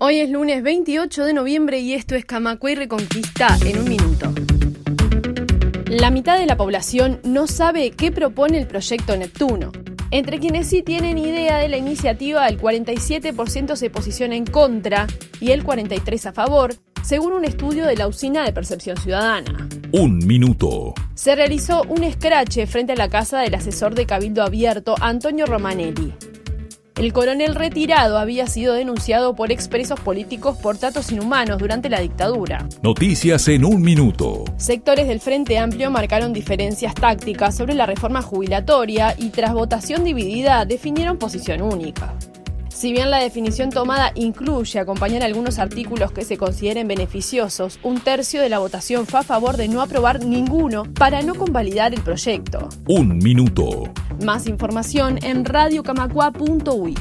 Hoy es lunes 28 de noviembre y esto es Camacue Reconquista en un minuto. La mitad de la población no sabe qué propone el proyecto Neptuno. Entre quienes sí tienen idea de la iniciativa, el 47% se posiciona en contra y el 43% a favor, según un estudio de la Usina de Percepción Ciudadana. Un minuto. Se realizó un escrache frente a la casa del asesor de Cabildo Abierto, Antonio Romanelli. El coronel retirado había sido denunciado por expresos políticos por tratos inhumanos durante la dictadura. Noticias en un minuto. Sectores del Frente Amplio marcaron diferencias tácticas sobre la reforma jubilatoria y tras votación dividida definieron posición única. Si bien la definición tomada incluye acompañar algunos artículos que se consideren beneficiosos, un tercio de la votación fue a favor de no aprobar ninguno para no convalidar el proyecto. Un minuto. Más información en radiocamacua.uy.